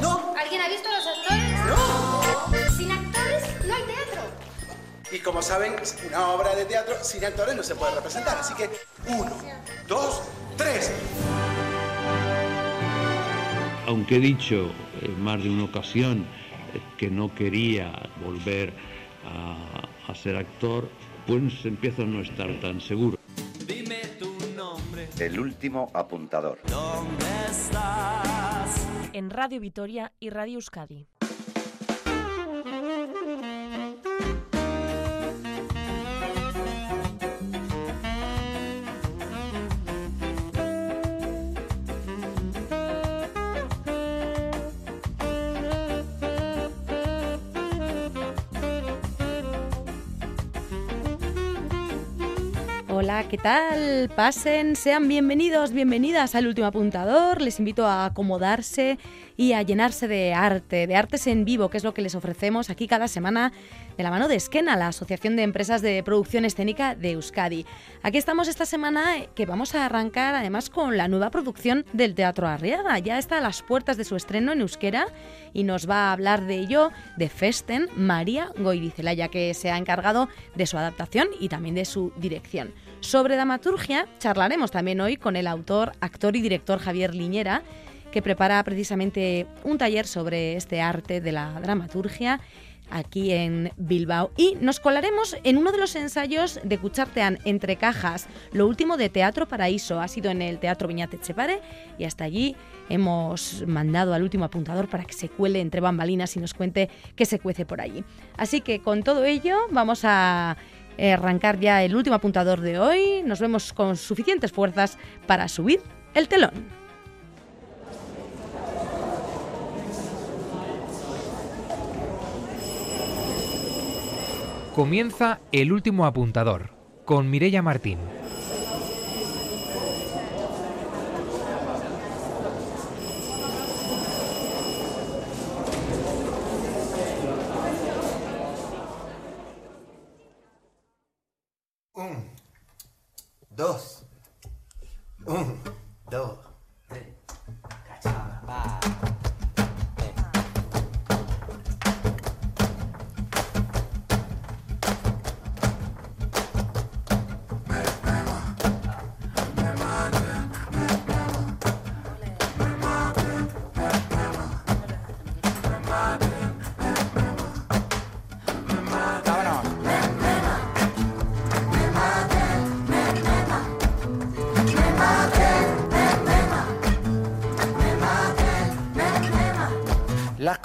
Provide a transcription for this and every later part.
No. ¿Alguien ha visto a los actores? No. Sin actores no hay teatro. Y como saben, una obra de teatro sin actores no se puede representar. Así que, uno, dos, tres. Aunque he dicho en más de una ocasión eh, que no quería volver a, a ser actor, pues empiezo a no estar tan seguro. Dime tu nombre, El último apuntador. ¿dónde estás? En Radio Vitoria y Radio Euskadi. ¿Qué tal? Pasen, sean bienvenidos, bienvenidas al último apuntador. Les invito a acomodarse y a llenarse de arte, de artes en vivo, que es lo que les ofrecemos aquí cada semana de la mano de Esquena, la Asociación de Empresas de Producción Escénica de Euskadi. Aquí estamos esta semana que vamos a arrancar además con la nueva producción del Teatro Arriaga. Ya está a las puertas de su estreno en euskera y nos va a hablar de ello de Festen María Goirizelaya, que se ha encargado de su adaptación y también de su dirección. Sobre dramaturgia charlaremos también hoy con el autor, actor y director Javier Liñera, que prepara precisamente un taller sobre este arte de la dramaturgia aquí en Bilbao. Y nos colaremos en uno de los ensayos de Cuchartean entre cajas, lo último de Teatro Paraíso. Ha sido en el Teatro Viñate Chepare y hasta allí hemos mandado al último apuntador para que se cuele entre bambalinas y nos cuente qué se cuece por allí. Así que con todo ello vamos a arrancar ya el último apuntador de hoy. Nos vemos con suficientes fuerzas para subir el telón. Comienza el último apuntador con Mirella Martín.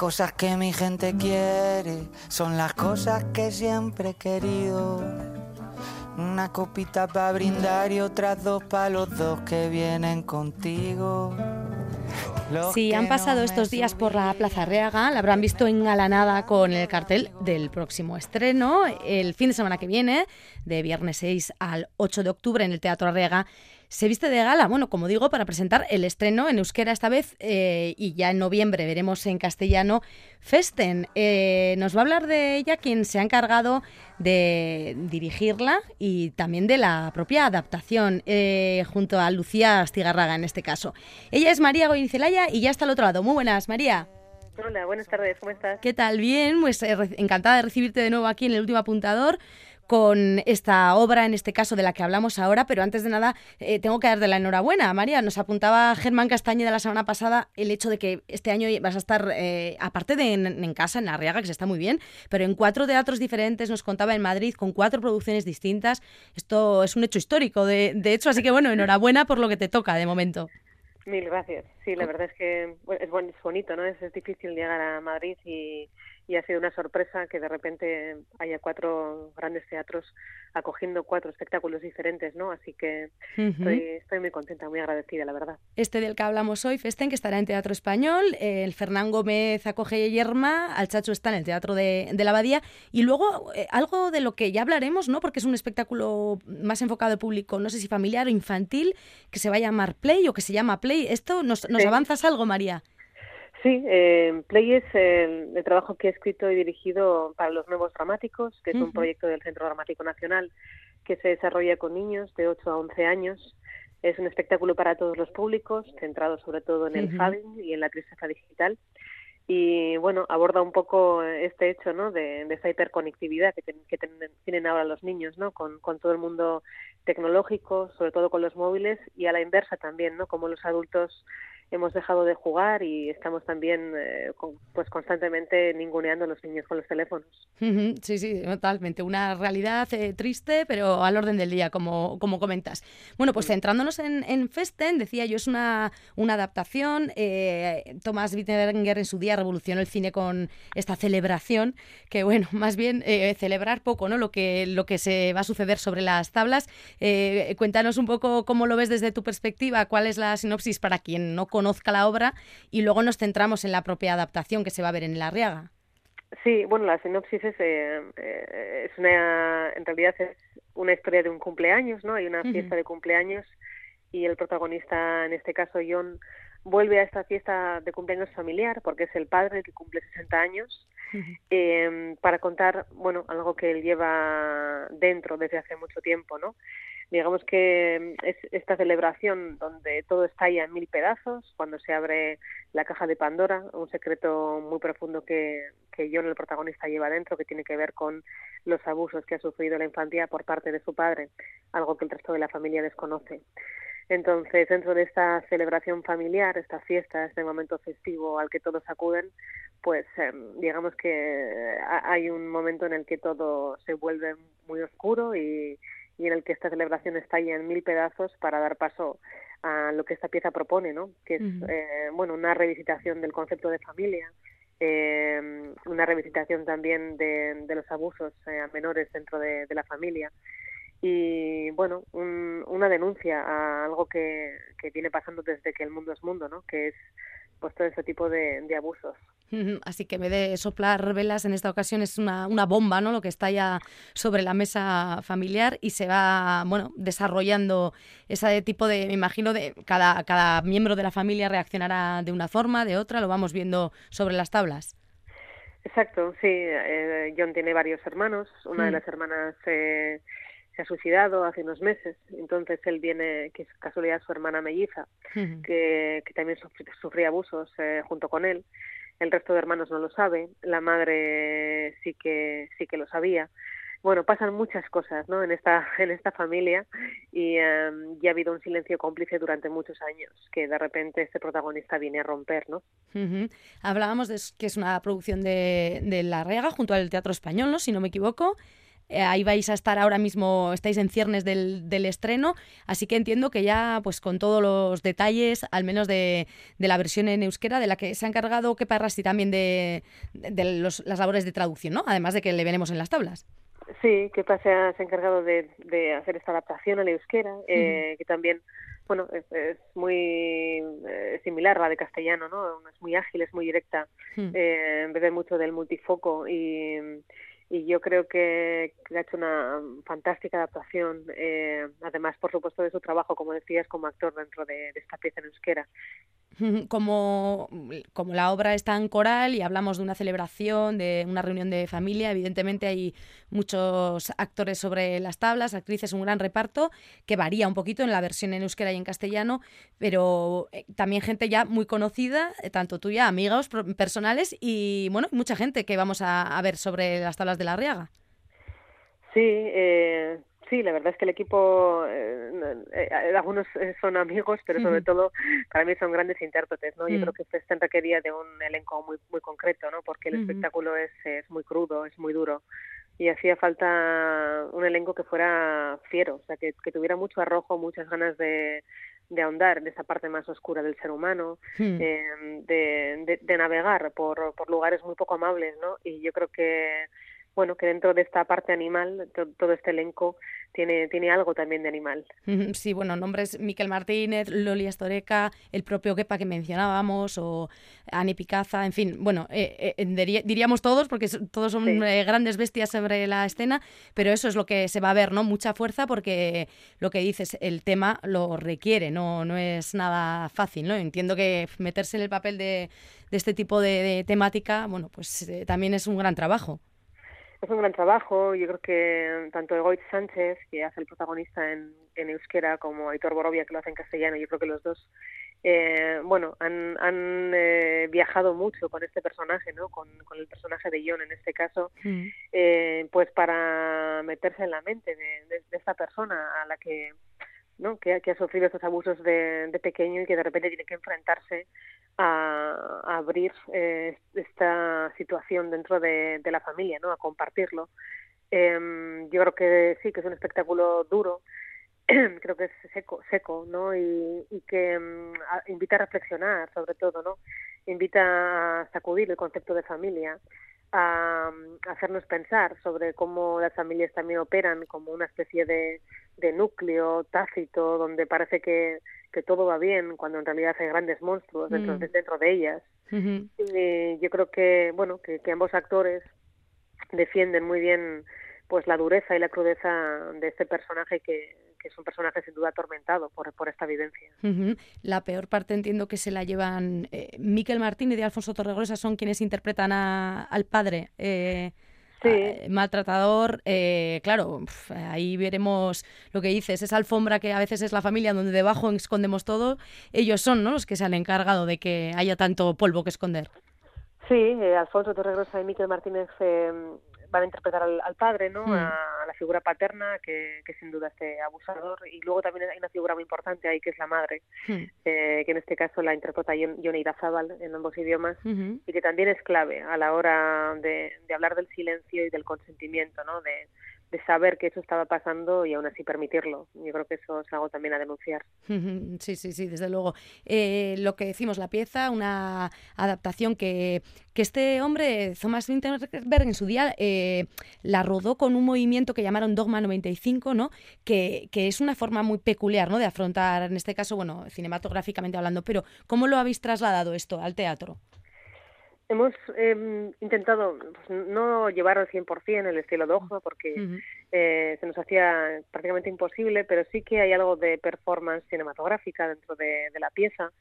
Cosas que mi gente quiere son las cosas que siempre he querido. Una copita para brindar y otras dos para los dos que vienen contigo. Los Si han pasado no estos días por la Plaza Reaga, la habrán visto engalanada con el cartel del próximo estreno, el fin de semana que viene, de viernes 6 al 8 de octubre en el Teatro Arriaga. Se viste de gala, bueno, como digo, para presentar el estreno en euskera esta vez eh, y ya en noviembre veremos en castellano Festen. Eh, nos va a hablar de ella quien se ha encargado de dirigirla y también de la propia adaptación, eh, junto a Lucía Astigarraga en este caso. Ella es María Goincelaya y ya está al otro lado. Muy buenas, María. Hola, buenas tardes, ¿cómo estás? ¿Qué tal? Bien, pues eh, encantada de recibirte de nuevo aquí en el último apuntador con esta obra, en este caso de la que hablamos ahora, pero antes de nada eh, tengo que darte la enhorabuena. María, nos apuntaba Germán Castañeda la semana pasada el hecho de que este año vas a estar, eh, aparte de en, en casa, en Arriaga, que se está muy bien, pero en cuatro teatros diferentes, nos contaba en Madrid, con cuatro producciones distintas. Esto es un hecho histórico, de, de hecho, así que bueno, enhorabuena por lo que te toca de momento. Mil gracias. Sí, la verdad es que bueno, es, bon- es bonito, ¿no? Es, es difícil llegar a Madrid y, y ha sido una sorpresa que de repente haya cuatro grandes teatros acogiendo cuatro espectáculos diferentes, ¿no? Así que estoy, estoy muy contenta, muy agradecida, la verdad. Este del que hablamos hoy, Festen, que estará en Teatro Español, eh, el Fernán Gómez acoge Yerma, al Chacho está en el Teatro de, de la Abadía, y luego eh, algo de lo que ya hablaremos, ¿no? Porque es un espectáculo más enfocado al público, no sé si familiar o infantil, que se va a llamar Play o que se llama Play. ¿Esto nos, nos Sí. avanzas algo, María? Sí, eh, Play es el, el trabajo que he escrito y dirigido para los nuevos dramáticos, que es un Ujú. proyecto del Centro Dramático Nacional que se desarrolla con niños de 8 a 11 años Es un espectáculo para todos los públicos, centrado sobre todo en el Ujú. fabbing y en la tristeza digital. Y bueno, aborda un poco este hecho, ¿no? De, de esa hiperconectividad que, ten- que ten- tienen ahora los niños, ¿no? Con, con todo el mundo tecnológico, sobre todo con los móviles y a la inversa también, ¿no? Como los adultos hemos dejado de jugar y estamos también, eh, con- pues constantemente ninguneando a los niños con los teléfonos. Sí, sí, totalmente. Una realidad eh, triste, pero al orden del día, como, como comentas. Bueno, pues centrándonos en, en Festen, decía yo, es una, una adaptación. eh, Thomas Wittenberger en su día revolucionó el cine con esta celebración, que bueno, más bien eh, celebrar poco, ¿no? Lo que, lo que se va a suceder sobre las tablas. Eh, cuéntanos un poco cómo lo ves desde tu perspectiva, cuál es la sinopsis para quien no conozca la obra y luego nos centramos en la propia adaptación que se va a ver en La Arriaga. Sí, bueno, la sinopsis es, eh, eh, es una, en realidad es una historia de un cumpleaños, ¿no? Hay una fiesta de cumpleaños y el protagonista, en este caso John, vuelve a esta fiesta de cumpleaños familiar porque es el padre el que cumple 60 años eh, para contar, bueno, algo que él lleva dentro desde hace mucho tiempo, ¿no? Digamos que es esta celebración donde todo estalla en mil pedazos, cuando se abre la caja de Pandora, un secreto muy profundo que, que John, el protagonista, lleva dentro, que tiene que ver con los abusos que ha sufrido la infancia por parte de su padre, algo que el resto de la familia desconoce. Entonces, dentro de esta celebración familiar, esta fiesta, este momento festivo al que todos acuden, pues eh, digamos que ha- hay un momento en el que todo se vuelve muy oscuro y, y en el que esta celebración estalla en mil pedazos para dar paso a lo que esta pieza propone, ¿no? Que es eh, bueno una revisitación del concepto de familia, eh, una revisitación también de, de los abusos eh, a menores dentro de, de la familia y bueno un- una denuncia a algo que, que viene pasando desde que el mundo es mundo, ¿no? Que es pues todo ese tipo de, de abusos. Así que en vez de soplar velas en esta ocasión es una, una bomba, ¿no? Lo que está ya sobre la mesa familiar y se va, bueno, desarrollando ese tipo de, me imagino, de cada, cada miembro de la familia reaccionará de una forma, de otra, lo vamos viendo sobre las tablas. Exacto, sí. eh, John tiene varios hermanos. Una de Mm. las hermanas eh, se ha suicidado hace unos meses. Entonces él viene, que es casualidad su hermana melliza, que, que también sufría abusos eh, junto con él. El resto de hermanos no lo sabe. La madre sí que sí que lo sabía. Bueno, pasan muchas cosas, ¿no? En esta en esta familia y eh, ya ha habido un silencio cómplice durante muchos años que de repente este protagonista viene a romper, ¿no? Ujú. Hablábamos de que es una producción de, de La Rega junto al Teatro Español, ¿no? Si no me equivoco. Eh, ahí vais a estar ahora mismo, estáis en ciernes del, del estreno, así que entiendo que ya pues con todos los detalles, al menos de, de la versión en euskera, de la que se ha encargado Kepa Rasti también de, de- los- las labores de traducción, ¿no? Además de que le veremos en las tablas. Sí, que se ha, se ha encargado de, de hacer esta adaptación al euskera, eh, que también, bueno, es, es muy eh, similar a la de castellano, ¿no? Es muy ágil, es muy directa, Hmm. eh, bebe mucho del multifoco y, y yo creo que, que ha hecho una fantástica adaptación, eh, además, por supuesto, de su trabajo, como decías, como actor dentro de, esta pieza en euskera. Como, como la obra es tan coral y hablamos de una celebración, de una reunión de familia, evidentemente hay muchos actores sobre las tablas, actrices, un gran reparto que varía un poquito en la versión en euskera y en castellano, pero eh, también gente ya muy conocida, eh, tanto tuya, amigos personales y bueno, mucha gente que vamos a, a ver sobre las tablas de la Riaga. Sí, eh, sí, la verdad es que el equipo, eh, eh, eh, algunos son amigos, pero sobre todo para mí son grandes intérpretes, ¿no? Yo Mm. creo que Festen requería de un elenco muy muy concreto, ¿no? Porque el espectáculo es, es muy crudo, es muy duro y hacía falta un elenco que fuera fiero, o sea, que, que tuviera mucho arrojo, muchas ganas de, de ahondar en esa parte más oscura del ser humano, Hmm. eh, de, de, de navegar por, por lugares muy poco amables, ¿no? Y yo creo que bueno, que dentro de esta parte animal, to- todo este elenco tiene, tiene algo también de animal. Sí, bueno, nombres Miquel Martínez, Loli Astoreca, el propio Kepa que mencionábamos, o Ani Picaza, en fin, bueno, eh, eh, diría- diríamos todos, porque todos son Sí. eh, grandes bestias sobre la escena, pero eso es lo que se va a ver, ¿no? Mucha fuerza, porque lo que dices, el tema lo requiere, no, no es nada fácil, ¿no? Entiendo que meterse en el papel de, de este tipo de, de temática, bueno, pues eh, también es un gran trabajo. Es un gran trabajo. Yo creo que tanto Egoitz Sánchez, que hace el protagonista en, en euskera, como Aitor Borovia, que lo hace en castellano, yo creo que los dos, eh, bueno, han, han eh, viajado mucho con este personaje, ¿no? Con, con el personaje de John en este caso, Mm. eh, pues para meterse en la mente de, de- de esta persona a la que ¿no? que, ha- sufrido estos abusos de, de pequeño y que de repente tiene que enfrentarse a, abrir eh, esta situación dentro de, la familia, ¿no? a compartirlo. Em, yo creo que sí, que es un espectáculo duro, creo que es seco, seco, ¿no? Y, que a- invita a reflexionar, sobre todo, ¿no? Invita a sacudir el concepto de familia, a, hacernos pensar sobre cómo las familias también operan como una especie de, de núcleo tácito donde parece que, que todo va bien cuando en realidad hay grandes monstruos dentro, Mm. de, dentro de ellas. Y yo creo que, bueno, que, que ambos actores defienden muy bien pues la dureza y la crudeza de este personaje que, que es un personaje sin duda atormentado por, por esta vivencia. La peor parte entiendo que se la llevan eh, Miquel Martínez y Alfonso Torregrosa son quienes interpretan a- al padre. eh, Sí. a- maltratador, eh, claro, pf, ahí veremos lo que dices, esa alfombra que a veces es la familia donde debajo escondemos todo, ellos son ¿no? los que se han encargado de que haya tanto polvo que esconder. Sí, eh, Alfonso Torregrosa y Miquel Martínez eh, van a interpretar al, al padre, ¿no? Mm. A, a la figura paterna, que, que sin duda este abusador. Y luego también hay una figura muy importante ahí, que es la madre, Hmm. eh, que en este caso la interpreta Jone Irazábal en ambos idiomas. Y que también es clave a la hora de, de hablar del silencio y del consentimiento, ¿no? De, de saber que eso estaba pasando y aún así permitirlo. Yo creo que eso es algo también a denunciar. Sí, sí, sí, desde luego. Eh, lo que decimos, la pieza, una adaptación que, que este hombre, Thomas Winterberg, en su día eh, la rodó con un movimiento que llamaron Dogma 95, ¿no? Que, que es una forma muy peculiar, ¿no? De afrontar, en este caso, bueno, cinematográficamente hablando, pero ¿cómo lo habéis trasladado esto al teatro? Hemos eh, intentado pues, no llevar al 100% el estilo dogma porque eh, se nos hacía prácticamente imposible, pero sí que hay algo de performance cinematográfica dentro de, de la pieza.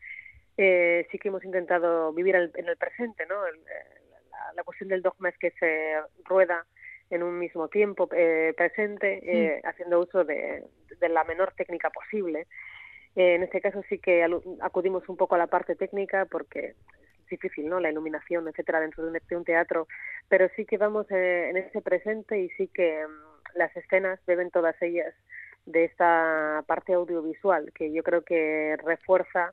Eh, sí que hemos intentado vivir el- en el presente, ¿no? El- eh, la, la cuestión del dogma es que se rueda en un mismo tiempo eh, presente, eh, haciendo uso de, de la menor técnica posible. En este caso sí que acudimos un poco a la parte técnica porque difícil, ¿no? La iluminación, etcétera, dentro de un, teatro, pero sí que vamos eh, en ese presente y sí que mm, las escenas beben todas ellas de esta parte audiovisual que yo creo que refuerza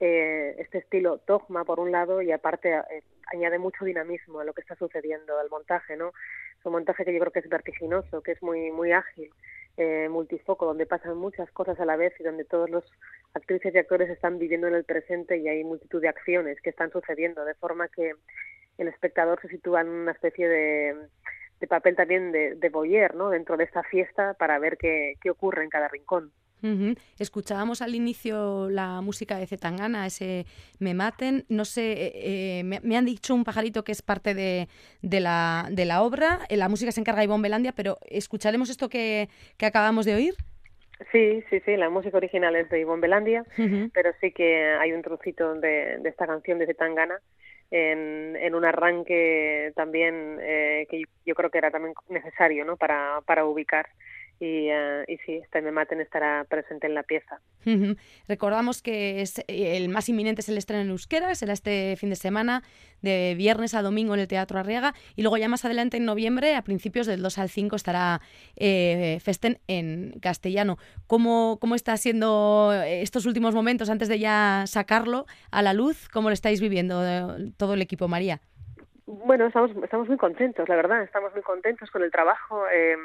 eh, este estilo dogma por un lado y aparte eh, añade mucho dinamismo a lo que está sucediendo al montaje, ¿no? Es un montaje que yo creo que es vertiginoso, que es muy muy ágil, eh, multifoco, donde pasan muchas cosas a la vez y donde todos los actrices y actores están viviendo en el presente y hay multitud de acciones que están sucediendo, de forma que el espectador se sitúa en una especie de, papel también de, de ¿no? Dentro de esta fiesta para ver qué ocurre en cada rincón. Escuchábamos al inicio la música de Zetangana, ese Me Maten. No sé, eh, eh, me, me han dicho un pajarito que es parte de, de la, de la obra. Eh, La música se encarga Ivonne Belandia, pero ¿escucharemos esto que, que acabamos de oír? Sí, sí, sí, la música original es de Ivonne Belandia, pero sí que hay un trocito de, de esta canción de Zetangana en, en un arranque también eh, que yo, yo creo que era también necesario ¿no? para, para ubicar. Y, eh, y sí, este Me Maten estará presente en la pieza. Recordamos que es, eh, el más inminente es el estreno en euskera, será este fin de semana, de viernes a domingo en el Teatro Arriaga, y luego ya más adelante en noviembre, a principios del 2 al 5, estará eh, Festen en castellano. ¿Cómo, ¿Cómo está siendo estos últimos momentos antes de ya sacarlo a la luz? ¿Cómo lo estáis viviendo eh, todo el equipo, María? Bueno, estamos, estamos muy contentos, la verdad, estamos muy contentos con el trabajo. eh,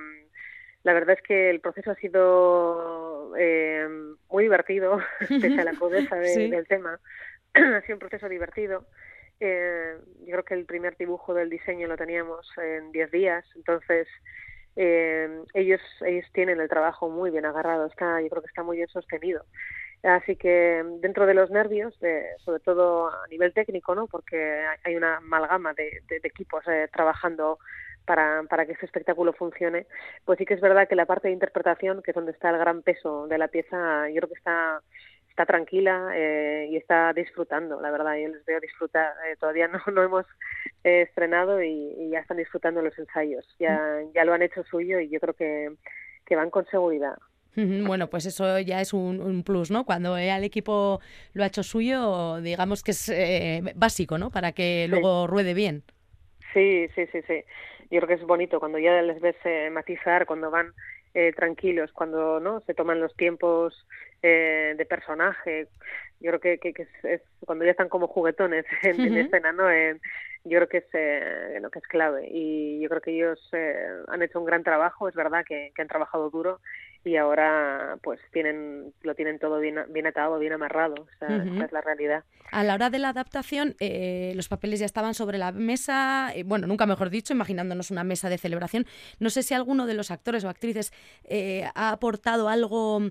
la verdad es que el proceso ha sido eh, muy divertido, pese a la crudeza de- Sí. del tema. ha sido un proceso divertido. Eh, yo creo que el primer dibujo del diseño lo teníamos en 10 días, entonces eh, ellos ellos tienen el trabajo muy bien agarrado, está yo creo que está muy bien sostenido. Así que dentro de los nervios, de- sobre todo a nivel técnico, ¿no? porque hay- hay una amalgama de, de- de equipos eh, trabajando para, para que este espectáculo funcione, pues sí que es verdad que la parte de interpretación, que es donde está el gran peso de la pieza, yo creo que está está tranquila eh, y está disfrutando, la verdad, yo les veo disfrutar. Eh, todavía no, no hemos eh, estrenado y, y ya están disfrutando los ensayos, ya, ya lo han hecho suyo y yo creo que, que van con seguridad. Bueno, pues eso ya es un, un plus, ¿no? Cuando el equipo lo ha hecho suyo, digamos que es eh, básico, ¿no? Para que luego ruede bien. Sí, sí, sí, sí. Yo creo que es bonito cuando ya les ves eh, matizar, cuando van eh, tranquilos, cuando no se toman los tiempos eh, de personaje. Yo creo que, que, que es, es cuando ya están como juguetones en, en Ujú. escena, ¿no? En- yo creo que es eh, lo que es clave y yo creo que ellos eh, han hecho un gran trabajo. Es verdad que, que han trabajado duro y ahora pues tienen lo tienen todo bien bien atado, bien amarrado. O sea, esta es la realidad. A la hora de la adaptación, eh, los papeles ya estaban sobre la mesa, eh, bueno, nunca mejor dicho, imaginándonos una mesa de celebración. No sé si alguno de los actores o actrices eh, ha aportado algo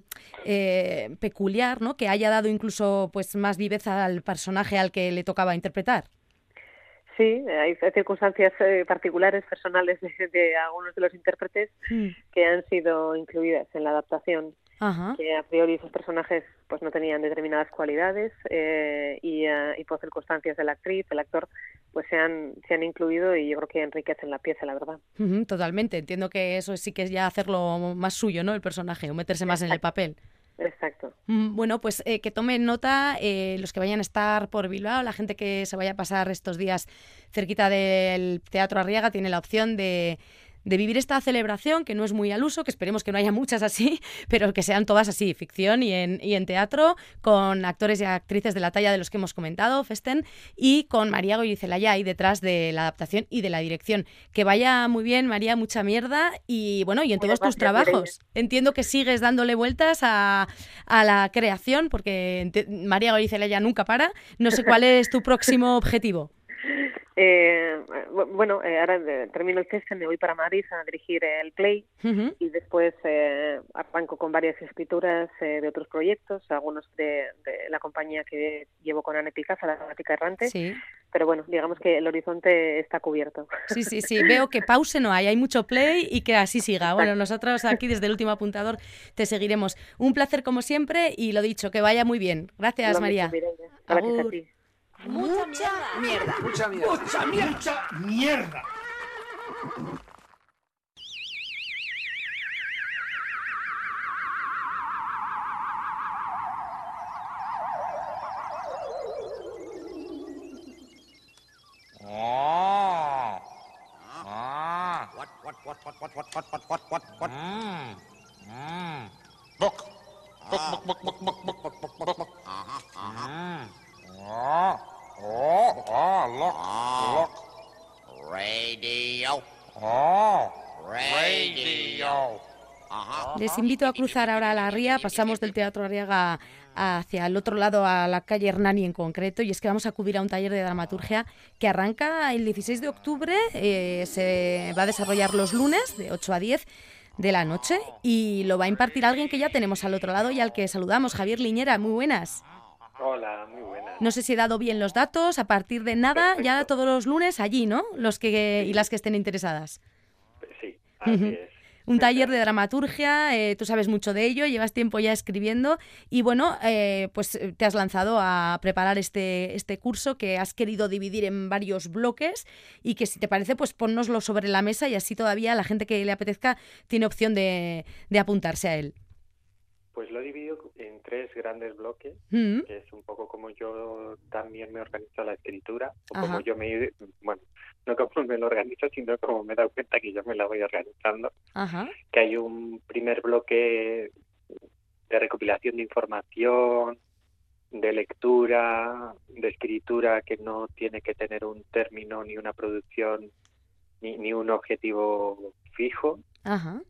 eh, peculiar, ¿no? Que haya dado incluso pues más viveza al personaje al que le tocaba interpretar. Sí, hay circunstancias eh, particulares, personales de, de algunos de los intérpretes que han sido incluidas en la adaptación. Ajá. Que a priori esos personajes pues no tenían determinadas cualidades eh, y, eh, y por circunstancias de la actriz, del actor, pues se han, se han incluido y yo creo que enriquecen la pieza, la verdad. Totalmente. Entiendo que eso sí que es ya hacerlo más suyo, ¿no? El personaje, o meterse más en el papel. Exacto. Mm, Bueno, pues eh, que tomen nota eh, los que vayan a estar por Bilbao, la gente que se vaya a pasar estos días cerquita del Teatro Arriaga tiene la opción de, de vivir esta celebración, que no es muy al uso, que esperemos que no haya muchas así, pero que sean todas así, ficción y en, y en teatro, con actores y actrices de la talla de los que hemos comentado, Festen, y con María Goyizelaya ahí detrás de la adaptación y de la dirección. Que vaya muy bien, María, mucha mierda, y bueno, y en todos tus trabajos. Entiendo que sigues dándole vueltas a, a la creación, porque María Goyizelaya nunca para. No sé cuál es tu próximo objetivo. Eh, bu- bueno, eh, ahora eh, termino el test, me voy para Madrid a dirigir el Play y después eh, arranco con varias escrituras eh, de otros proyectos, algunos de, de la compañía que llevo con Anne Picasso, la gramática errante, Sí. pero bueno, digamos que el horizonte está cubierto. Sí, sí, sí. Veo que pause no hay, hay mucho play y que así siga. Bueno, nosotros aquí desde el último apuntador te seguiremos. Un placer como siempre y lo dicho, que vaya muy bien. Gracias, Lo María. mismo. Gracias a Agur. ti. Mucha mierda. Mucha mierda. ¡Mucha mierda! ¡Mierda! What, what, what, what, what, what, what, what, what, what, what? Mm. Mm. Book. Book, book, book, book, book, book, book, book, book, book. Uh-huh, uh-huh. Mm. Oh, oh, oh, look, look. Radio. Oh, radio. Les invito a cruzar ahora a la ría, pasamos del Teatro Arriaga hacia el otro lado, a la calle Hernani en concreto, y es que vamos a acudir a un taller de dramaturgia que arranca el 16 de octubre, eh, se va a desarrollar los lunes de 8 a 10 de la noche y lo va a impartir alguien que ya tenemos al otro lado y al que saludamos, Javier Liñera, muy buenas. Hola, muy buenas. No sé si he dado bien los datos, a partir de nada, ya todos los lunes allí, ¿no? Los que y las que estén interesadas. Sí, así es. Un taller de dramaturgia, eh, tú sabes mucho de ello, llevas tiempo ya escribiendo y bueno, eh, pues eh, te has lanzado a preparar este, este curso que has querido dividir en varios bloques y que si te parece, pues ponnoslo sobre la mesa y así todavía la gente que le apetezca tiene opción de, de apuntarse a él. Pues lo he dividido tres grandes bloques, Mm. que es un poco como yo también me organizo la escritura, o Ajá. como yo me, bueno, no como me lo organizo, sino como me he dado cuenta que yo me la voy organizando, Ajá. que hay un primer bloque de recopilación de información, de lectura, de escritura que no tiene que tener un término ni una producción ni, ni un objetivo fijo, Ajá.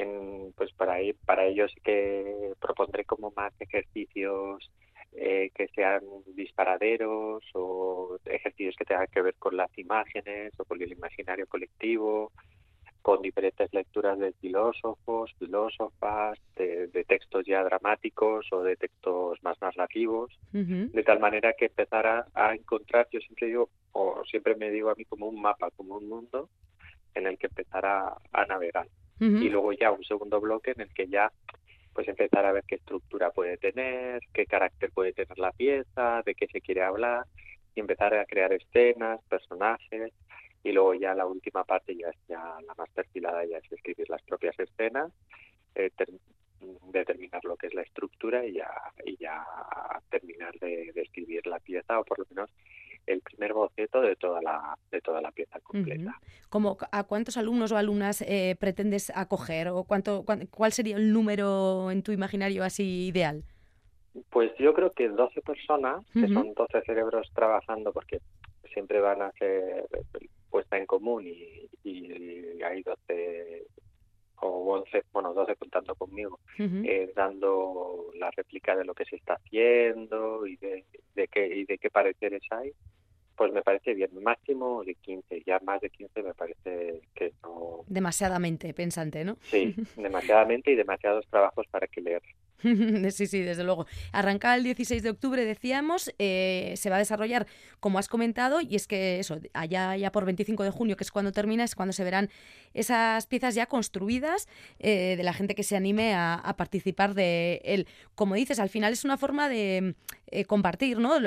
En, pues para, e- para ello sí que propondré como más ejercicios eh, que sean disparaderos o ejercicios que tengan que ver con las imágenes o con el imaginario colectivo, con diferentes lecturas de filósofos, filósofas, de, de textos ya dramáticos o de textos más narrativos, de tal manera que empezara a encontrar, yo siempre digo, o siempre me digo a mí como un mapa, como un mundo en el que empezara a navegar Y luego ya un segundo bloque en el que ya pues empezar a ver qué estructura puede tener, qué carácter puede tener la pieza, de qué se quiere hablar y empezar a crear escenas, personajes y luego ya la última parte ya es ya la más perfilada ya es escribir las propias escenas eh, determinar lo que es la estructura y ya y ya terminar de, escribir la pieza o por lo menos el primer boceto de toda la de toda la pieza completa. ¿A cuántos alumnos o alumnas eh, pretendes acoger o cuánto cuál sería el número en tu imaginario así ideal? Pues yo creo que 12 personas, que son 12 cerebros trabajando porque siempre van a ser puesta en común y, hay 12 o 11, bueno, 12 contando conmigo, eh, dando la réplica de lo que se está haciendo y de, de, qué, y de qué pareceres hay, pues me parece bien. Máximo de 15, ya más de 15 me parece que no. Demasiadamente pensante, ¿no? Sí, demasiadamente y demasiados trabajos para que leer. sí, sí, desde luego. Arranca el 16 de octubre, decíamos, eh, se va a desarrollar, como has comentado, y es que eso, allá ya por 25 de junio, que es cuando termina, es cuando se verán esas piezas ya construidas eh, de la gente que se anime a, participar de él. Como dices, al final es una forma de eh, compartir ¿no?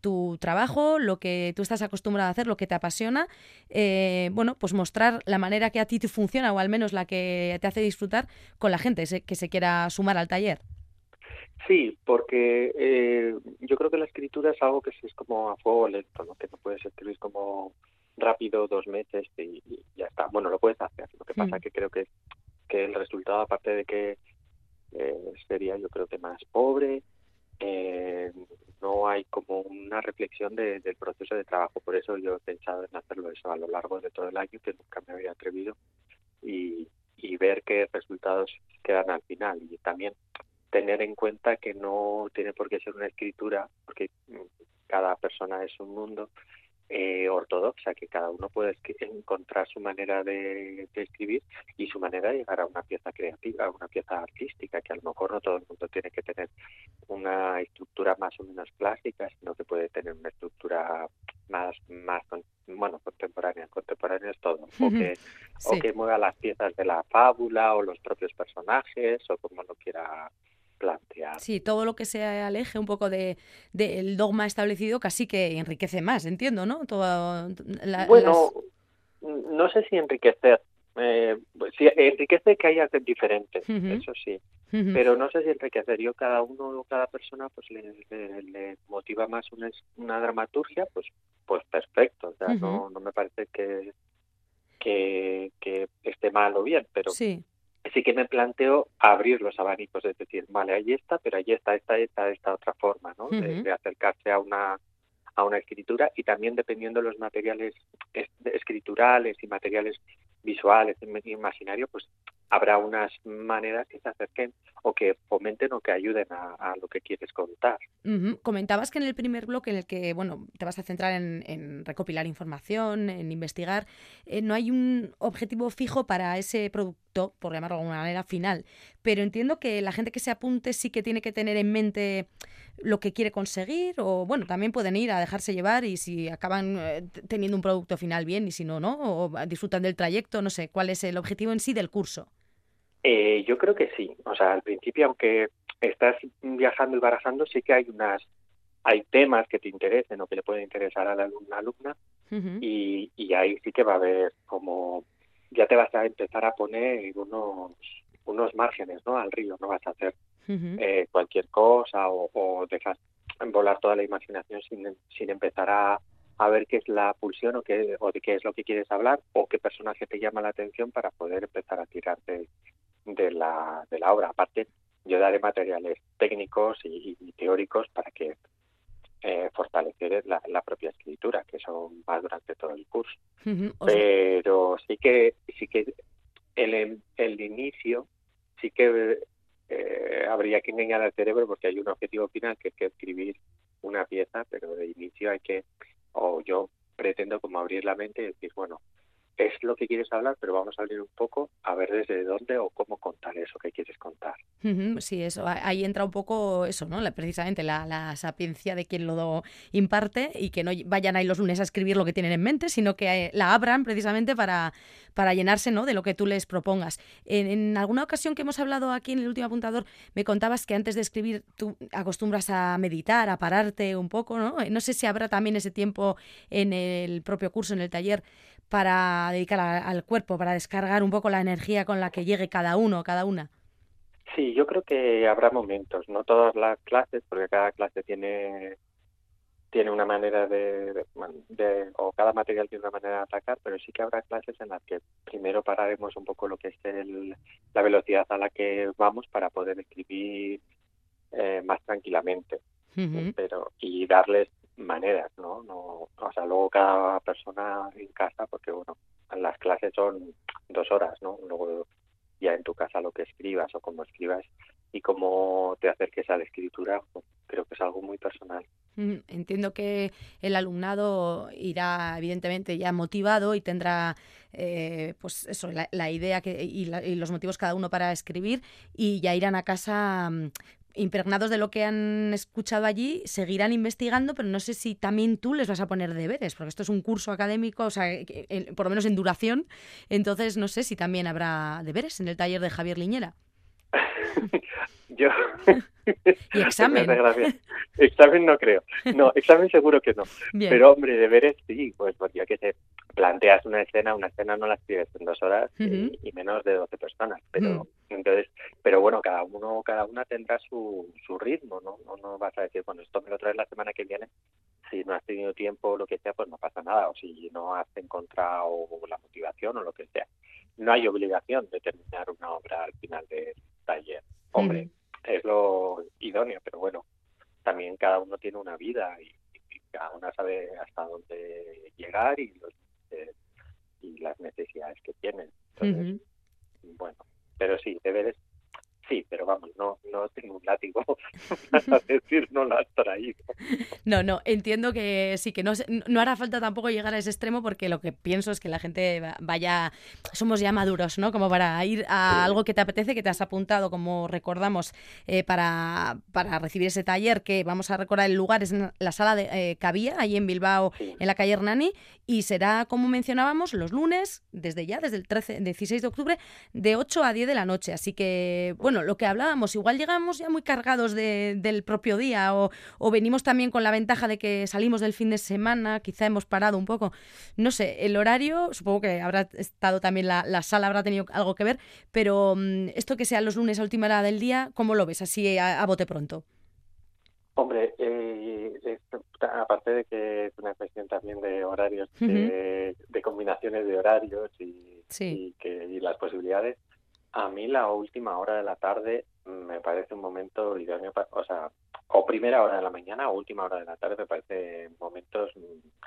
tu trabajo, lo que tú estás acostumbrado a hacer, lo que te apasiona, bueno, pues mostrar la manera que a ti te funciona o al menos la que te hace disfrutar con la gente que se quiera sumar a taller. Sí, porque eh, yo creo que la escritura es algo que es como a fuego lento, ¿no? que no puedes escribir como rápido dos meses y, ya está. Bueno, lo puedes hacer. Lo que pasa mm. que creo que, que el resultado, aparte de que eh, sería yo creo que más pobre, eh, no hay como una reflexión del proceso de trabajo. Por eso yo he pensado en hacerlo eso a lo largo de todo el año, que nunca me había atrevido. Y, y ver qué resultados quedan al final. Y también tener en cuenta que no tiene por qué ser una escritura, porque cada persona es un mundo, eh, ortodoxa, que cada uno puede encontrar su manera de, escribir y su manera de llegar a una pieza creativa, a una pieza artística, que a lo mejor no todo el mundo tiene que tener una estructura más o menos clásica, sino que puede tener una estructura más, más bueno, contemporánea. Contemporánea es todo. O que, o que mueva las piezas de la fábula o los propios personajes o como lo quiera plantear. Sí, todo lo que se aleje un poco de del dogma establecido casi que enriquece más, entiendo, ¿no? Todo, bueno, no sé si enriquecer. Eh, si enriquece que haya diferentes, eso sí. Pero no sé si enriquecer. Yo cada uno, cada persona, pues le, motiva más una, una dramaturgia, pues pues perfecto. O sea, no, no me parece que, que, que esté mal o bien, pero sí sí que me planteo abrir los abanicos, es decir, vale, ahí está, pero ahí está esta, esta, esta otra forma, ¿no? de, acercarse a una a una escritura y también dependiendo de los materiales escriturales y materiales visuales, imaginario, pues habrá unas maneras que se acerquen o que fomenten o que ayuden a, lo que quieres contar. Comentabas que en el primer bloque en el que bueno te vas a centrar en, recopilar información, en investigar, eh, no hay un objetivo fijo para ese producto, por llamarlo de alguna manera, final. Pero entiendo que la gente que se apunte sí que tiene que tener en mente lo que quiere conseguir o bueno, también pueden ir a dejarse llevar y si acaban eh, teniendo un producto final bien y si no, ¿no? O disfrutan del trayecto, no sé, cuál es el objetivo en sí del curso. Eh, yo creo que sí. O sea, al principio, aunque estás viajando y barajando, sí que hay unas hay temas que te interesen o que le pueden interesar a la alumna, alumna y, y ahí sí que va a haber como ya te vas a empezar a poner unos unos márgenes no al río no vas a hacer eh, cualquier cosa o, o dejas volar toda la imaginación sin, sin empezar a, a ver qué es la pulsión o qué, o de qué es lo que quieres hablar o qué personaje te llama la atención para poder empezar a tirarte de la, de la obra. Aparte, yo daré materiales técnicos y, teóricos para que eh, fortalecer la, propia escritura, que eso va durante todo el curso. Pero sí que sí que el, el inicio sí que eh, habría que engañar al cerebro porque hay un objetivo final que es que escribir una pieza, pero de inicio hay que, o yo pretendo como abrir la mente y decir, bueno, es lo que quieres hablar, pero vamos a abrir un poco a ver desde dónde o cómo contar eso que quieres contar. Sí, eso. Ahí entra un poco eso, ¿no? precisamente la, sapiencia de quien lo imparte y que no vayan ahí los lunes a escribir lo que tienen en mente, sino que eh, la abran precisamente para, para llenarse, ¿no? De lo que tú les propongas. En, alguna ocasión que hemos hablado aquí en el último apuntador, me contabas que antes de escribir tú acostumbras a meditar, a pararte un poco, ¿no? No sé si habrá también ese tiempo en el propio curso, en el taller, para dedicar al cuerpo, para descargar un poco la energía con la que llegue cada uno, cada una. Sí, yo creo que habrá momentos, no todas las clases, porque cada clase tiene tiene una manera de, o cada material tiene una manera de atacar, pero sí que habrá clases en las que primero pararemos un poco lo que es el, la velocidad a la que vamos para poder escribir eh, más tranquilamente, pero y darles maneras, ¿no? ¿no? O sea, luego cada persona en casa, porque bueno, las clases son dos horas, ¿no? Luego ya en tu casa lo que escribas o cómo escribas y cómo te acerques a la escritura, pues, creo que es algo muy personal. Mm, entiendo que el alumnado irá evidentemente ya motivado y tendrá eh, pues eso, la, idea que, y, y, los motivos cada uno para escribir y ya irán a casa mm, impregnados de lo que han escuchado allí, seguirán investigando, pero no sé si también tú les vas a poner deberes, porque esto es un curso académico, o sea, por lo menos en duración, entonces no sé si también habrá deberes en el taller de Javier Liñera. Yo. ¿Y examen? examen no creo. No, examen seguro que no. Pero, hombre, deberes sí, pues porque que se planteas una escena, una escena no la escribes en dos horas y, menos de 12 personas. Pero, entonces, pero bueno, cada uno, cada una tendrá su, su ritmo, ¿no? ¿no? No vas a decir, bueno, esto me lo traes la semana que viene. Si no has tenido tiempo o lo que sea, pues no pasa nada. O si no has encontrado la motivación o lo que sea. No hay obligación de terminar una obra al final del taller. Hombre, es lo idóneo, pero bueno, también cada uno tiene una vida y, cada uno sabe hasta dónde llegar y, los, eh, y las necesidades que tiene. Entonces, bueno, pero sí, deberes Sí, pero vamos, no, no tengo un látigo para decir no lo has traído. No, no, entiendo que sí, que no, no hará falta tampoco llegar a ese extremo porque lo que pienso es que la gente vaya, somos ya maduros, ¿no? Como para ir a algo que te apetece, que te has apuntado, como recordamos, eh, para, para recibir ese taller, que vamos a recordar el lugar, es en la sala de eh, Cabía, ahí en Bilbao, en la calle Hernani, y será, como mencionábamos, los lunes, desde ya, desde el 13, 16 de octubre, de 8 a 10 de la noche. Así que, bueno, lo que hablábamos, igual llegamos ya muy cargados del propio día o, venimos también con la ventaja de que salimos del fin de semana, quizá hemos parado un poco. No sé, el horario, supongo que habrá estado también la, sala, habrá tenido algo que ver, pero mm, esto que sea los lunes a última hora del día, ¿cómo lo ves así a, bote pronto? Hombre, eh, aparte de que es una cuestión también de horarios, de, combinaciones de horarios y, que, y las posibilidades, a mí la última hora de la tarde me parece un momento idóneo, o sea, o primera hora de la mañana o última hora de la tarde me parece momentos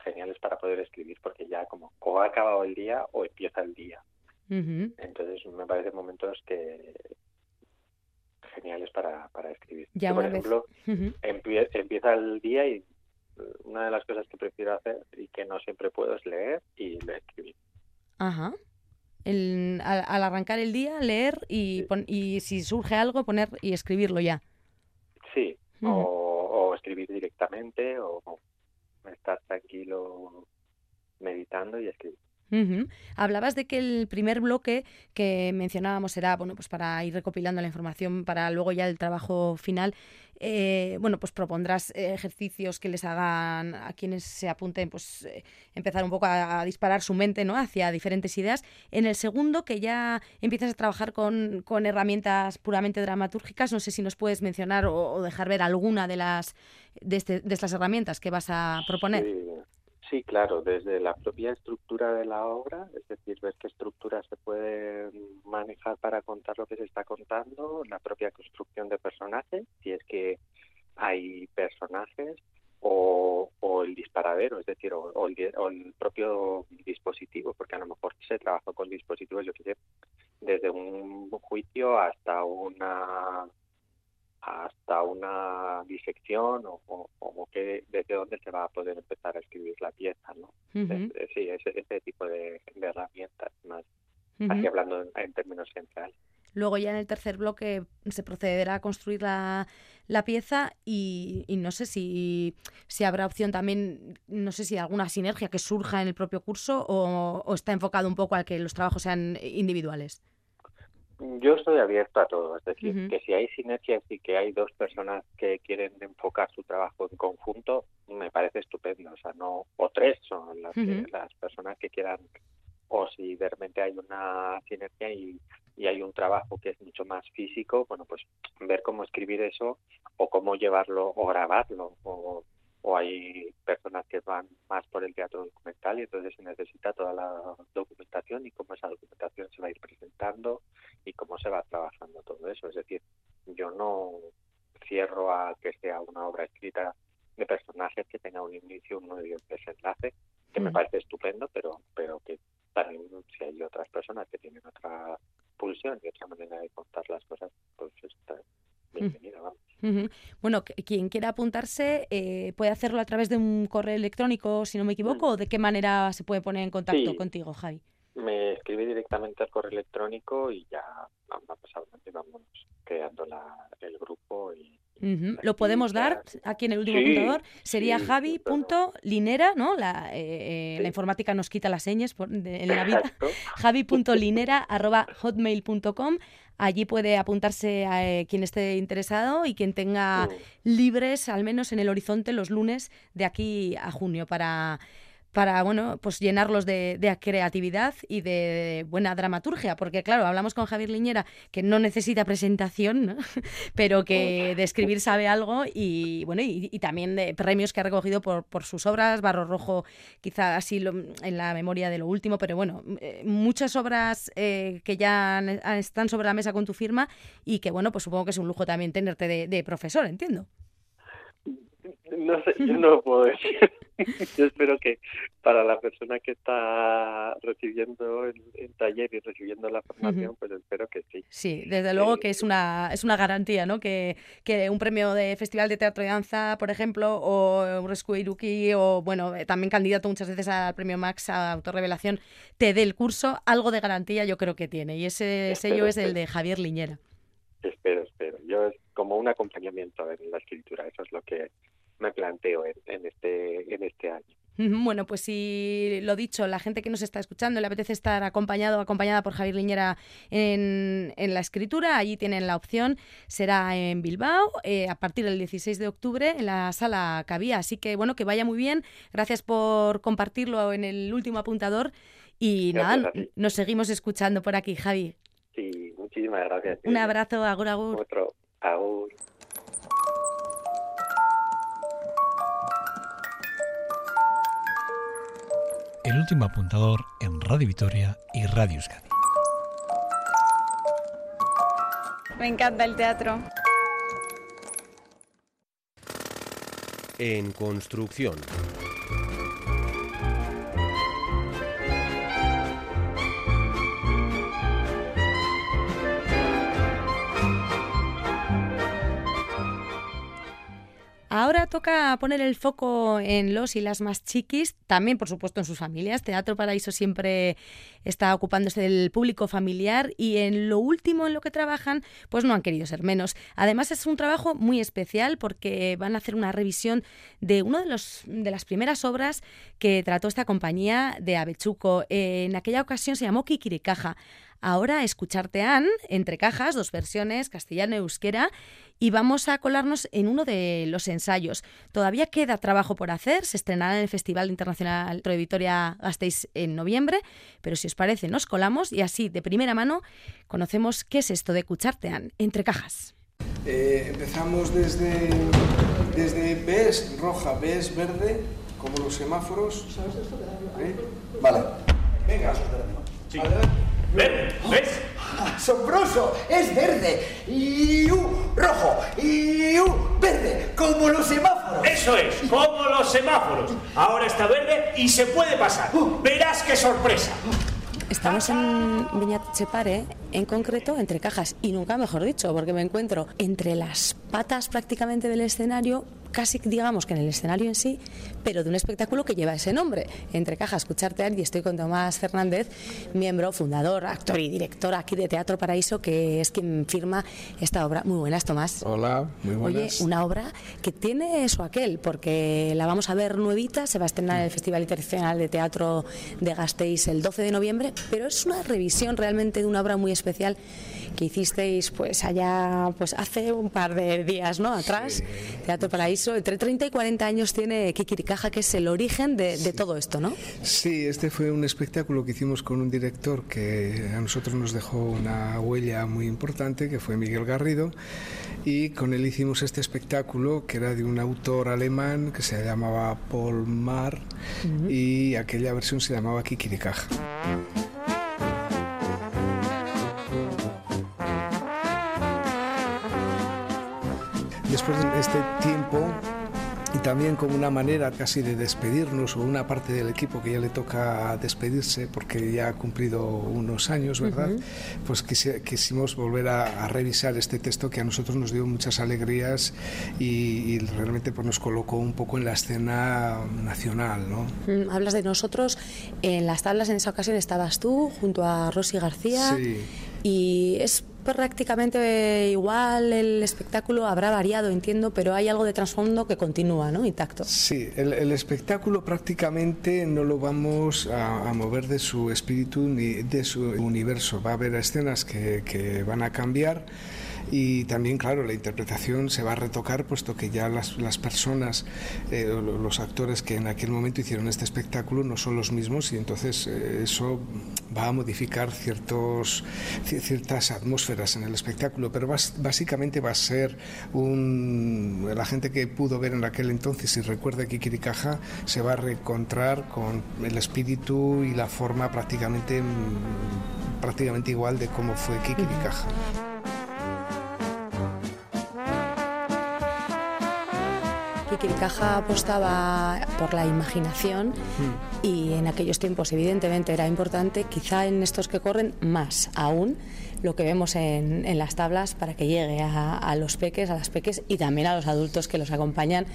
geniales para poder escribir porque ya como o ha acabado el día o empieza el día. Entonces me parecen momentos que geniales para, para escribir. Ya por ejemplo, empieza el día y una de las cosas que prefiero hacer y que no siempre puedo es leer y escribir. Ajá al, arrancar el día, leer y, y si surge algo, poner y escribirlo ya. Sí, o, escribir directamente o estar tranquilo meditando y escribir. Hablabas de que el primer bloque que mencionábamos era bueno pues para ir recopilando la información para luego ya el trabajo final. Eh, bueno, pues propondrás ejercicios que les hagan a quienes se apunten, pues eh, empezar un poco a, disparar su mente ¿no? hacia diferentes ideas. En el segundo, que ya empiezas a trabajar con, con herramientas puramente dramatúrgicas, no sé si nos puedes mencionar o, dejar ver alguna de las de, este, de estas herramientas que vas a proponer. Claro, desde la propia estructura de la obra, es decir, ver qué estructuras se puede manejar para contar lo que se está contando, la propia construcción de personajes, si es que hay personajes, o, el disparadero, es decir, o, el, propio dispositivo, porque a lo mejor se trabajó con dispositivos, yo qué desde un juicio hasta una hasta una disección o, o, que desde dónde se va a poder empezar a escribir la pieza, ¿no? sí, ese, ese tipo de, herramientas más, así hablando en, términos centrales. Luego ya en el tercer bloque se procederá a construir la, la pieza y, y, no sé si, si habrá opción también, no sé si alguna sinergia que surja en el propio curso o, o está enfocado un poco a que los trabajos sean individuales. Yo estoy abierto a todo, es decir, que si hay sinergias y que hay dos personas que quieren enfocar su trabajo en conjunto, me parece estupendo, o sea, no, o tres son las, las personas que quieran, o si de repente hay una sinergia y, y hay un trabajo que es mucho más físico, bueno, pues ver cómo escribir eso o cómo llevarlo o grabarlo o o hay personas que van más por el teatro documental y entonces se necesita toda la documentación y cómo esa documentación se va a ir presentando y cómo se va trabajando todo eso. Es decir, yo no cierro a que sea una obra escrita de personajes que tenga un inicio, un medio desenlace, que me mm. parece estupendo, pero, pero que también si hay otras personas que tienen otra pulsión y otra manera de contar las cosas, pues está bienvenida, vamos. Bueno, quien quiera apuntarse eh, puede hacerlo a través de un correo electrónico, si no me equivoco, mm. o de qué manera se puede poner en contacto contigo, Javi. Me escribe directamente al correo electrónico y ya vamos, vamos creando el grupo y Lo podemos dar aquí en el último apuntador. Sería javi.linera, ¿no? La, eh, eh, la, informática nos quita las señas en la vida. javi.linera.hotmail.com Allí puede apuntarse a eh, quien esté interesado y quien tenga libres, al menos en el horizonte, los lunes de aquí a junio para para bueno, pues llenarlos de, creatividad y de buena dramaturgia, porque claro, hablamos con Javier Liñera, que no necesita presentación, pero que de escribir sabe algo y bueno, y, también de premios que ha recogido por, por sus obras, Barro Rojo quizá así en la memoria de lo último, pero bueno, eh, muchas obras eh, que ya están sobre la mesa con tu firma y que bueno, pues supongo que es un lujo también tenerte de, de profesor, entiendo. No sé, yo no lo puedo decir. yo espero que para la persona que está recibiendo el, taller y recibiendo la formación, pues espero que sí. Sí, desde luego que es una, es una garantía, ¿no? Que, que un premio de Festival de Teatro de Danza, por ejemplo, o un Rescue Iruki, o bueno, eh, también candidato muchas veces al premio Max a autorrevelación, te dé el curso, algo de garantía yo creo que tiene. Y ese sello es el de Javier Liñera. Espero, espero. Yo es como un acompañamiento en la escritura, eso es lo que me planteo en, este, en este año. Bueno, pues si lo dicho, la gente que nos está escuchando le apetece estar acompañado acompañada por Javier Liñera en, en la escritura, allí tienen la opción, será en Bilbao eh, a partir del 16 de octubre en la sala Cabía. Así que bueno, que vaya muy bien. Gracias por compartirlo en el último apuntador y nada, nos seguimos escuchando por aquí, Javi. Sí, muchísimas gracias. Un abrazo, agur, agur. Otro, agur. El último apuntador en Radio Vitoria y Radio Euskadi. Me encanta el teatro. En construcción. Ahora toca poner el foco en los y las más chiquis, también por supuesto en sus familias. Teatro Paraíso siempre está ocupándose del público familiar y en lo último en lo que trabajan, pues no han querido ser menos. Además es un trabajo muy especial porque van a hacer una revisión de una de, los, de las primeras obras que trató esta compañía de Avechuco. En aquella ocasión se llamó Kikiricaja. Ahora escucharte Ann, entre cajas, dos versiones, castellano y euskera, y vamos a colarnos en uno de los ensayos. Todavía queda trabajo por hacer, se estrenará en el Festival Internacional de Vitoria Gasteiz en noviembre, pero si os parece nos colamos y así de primera mano conocemos qué es esto de Cuchartean entre cajas. Eh, empezamos desde, desde ves roja, ves verde, como los semáforos. ¿Sabes esto? ¿Eh? Vale. Venga, sí. Verde, ¿ves? ¡Asombroso! ¡Es verde! ¡Y rojo! ¡Y verde! ¡Como los semáforos! Eso es, como los semáforos. Ahora está verde y se puede pasar. Verás qué sorpresa. Estamos en Viña Chepare, en concreto entre cajas, y nunca mejor dicho, porque me encuentro entre las patas prácticamente del escenario casi digamos que en el escenario en sí, pero de un espectáculo que lleva ese nombre. Entre cajas, escucharte y estoy con Tomás Fernández, miembro, fundador, actor y director aquí de Teatro Paraíso, que es quien firma esta obra. Muy buenas, Tomás. Hola, muy buenas. Oye, una obra que tiene eso aquel, porque la vamos a ver nuevita, se va a estrenar en el Festival Internacional de Teatro de Gasteiz el 12 de noviembre, pero es una revisión realmente de una obra muy especial que hicisteis pues allá pues hace un par de días no atrás Teatro Paraíso entre 30 y 40 años tiene Kikiricaja que es el origen de, de, todo esto no sí este fue un espectáculo que hicimos con un director que a nosotros nos dejó una huella muy importante que fue Miguel Garrido y con él hicimos este espectáculo que era de un autor alemán que se llamaba Paul Mar uh -huh. y aquella versión se llamaba Kikiricaja también como una manera casi de despedirnos o una parte del equipo que ya le toca despedirse porque ya ha cumplido unos años, ¿verdad? Uh -huh. Pues quisi, quisimos volver a, a, revisar este texto que a nosotros nos dio muchas alegrías y, y, realmente pues nos colocó un poco en la escena nacional, ¿no? Mm, hablas de nosotros, en las tablas en esa ocasión estabas tú junto a Rosy García sí. Y es prácticamente igual el espectáculo habrá variado, entiendo, pero hay algo de trasfondo que continúa, ¿no? Intacto. Sí, el, espectáculo prácticamente no lo vamos a, a, mover de su espíritu ni de su universo. Va a haber escenas que, que van a cambiar y también, claro, la interpretación se va a retocar puesto que ya las, las personas, eh, los actores que en aquel momento hicieron este espectáculo no son los mismos y entonces eh, eso va a modificar ciertos, ciertas atmósferas en el espectáculo, pero bas, básicamente va a ser un... La gente que pudo ver en aquel entonces y recuerda Kikiricaja se va a reencontrar con el espíritu y la forma prácticamente, prácticamente igual de cómo fue Kikiricaja. Kikiricaja apostaba por la imaginación mm. y en aquellos tiempos evidentemente era importante, quizá en estos que corren más aún, lo que vemos en, en las tablas para que llegue a, a, los peques, a las peques y también a los adultos que los acompañan,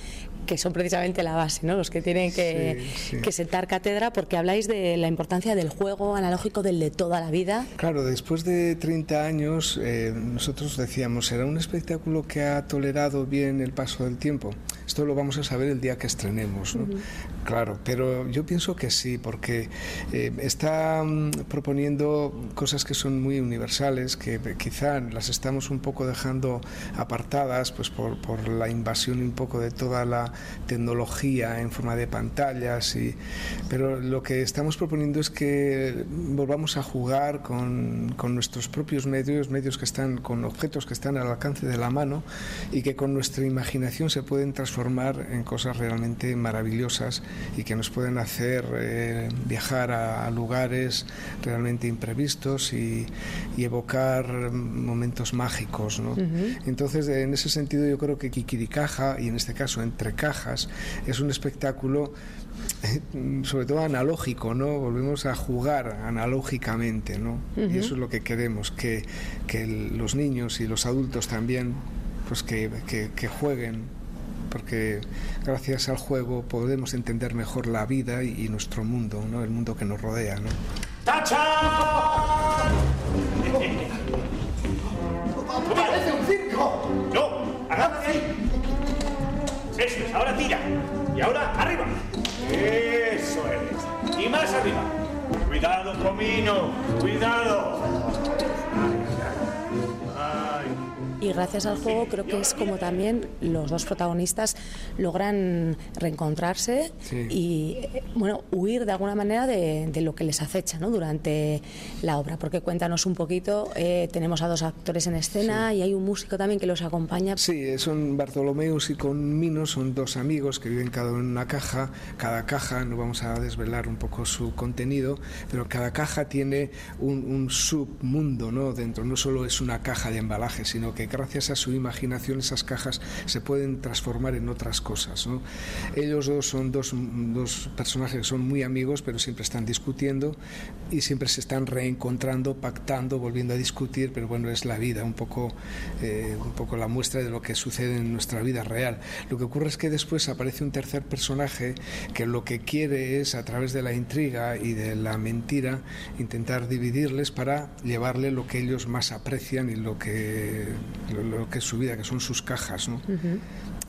que son precisamente la base, ¿no? los que tienen que, sí, sí. que sentar cátedra, porque habláis de la importancia del juego analógico, del de toda la vida. Claro, después de 30 años, eh, nosotros decíamos, ¿será un espectáculo que ha tolerado bien el paso del tiempo? Esto lo vamos a saber el día que estrenemos, ¿no? Uh -huh. Claro, pero yo pienso que sí, porque eh, está um, proponiendo cosas que son muy universales, que quizá las estamos un poco dejando apartadas pues por, por la invasión un poco de toda la tecnología en forma de pantallas, y, pero lo que estamos proponiendo es que volvamos a jugar con, con nuestros propios medios, medios que están con objetos que están al alcance de la mano y que con nuestra imaginación se pueden transformar en cosas realmente maravillosas y que nos pueden hacer eh, viajar a, a, lugares realmente imprevistos y, y evocar momentos mágicos. ¿no? Uh -huh. Entonces, en ese sentido, yo creo que Kikiricaja, y en este caso Entre Cajas, es un espectáculo sobre todo analógico, ¿no? Volvemos a jugar analógicamente, ¿no? Uh -huh. Y eso es lo que queremos, que, que el, los niños y los adultos también, pues que, que, que jueguen porque gracias al juego podemos entender mejor la vida y, y nuestro mundo, ¿no? el mundo que nos rodea. ¿no? ¡Tacha! ¡Parece un circo! ¡No! ¡Agárrate ahí! Eso es, ahora tira. Y ahora arriba. Eso es. Y más arriba. Cuidado, comino. Cuidado. Y gracias al juego creo que es como también los dos protagonistas logran reencontrarse sí. y bueno huir de alguna manera de, de, lo que les acecha ¿no? durante la obra porque cuéntanos un poquito eh, tenemos a dos actores en escena sí. y hay un músico también que los acompaña sí son Bartolomeus y Conmino son dos amigos que viven cada uno en una caja cada caja no vamos a desvelar un poco su contenido pero cada caja tiene un, un submundo ¿no? dentro no solo es una caja de embalaje sino que gracias a su imaginación esas cajas se pueden transformar en otras cosas. Ellos dos son dos, dos personajes que son muy amigos, pero siempre están discutiendo y siempre se están reencontrando, pactando, volviendo a discutir, pero bueno, es la vida, un poco, eh, un poco la muestra de lo que sucede en nuestra vida real. Lo que ocurre es que después aparece un tercer personaje que lo que quiere es, a través de la intriga y de la mentira, intentar dividirles para llevarle lo que ellos más aprecian y lo que, lo, que es su vida, que son sus cajas. ¿no?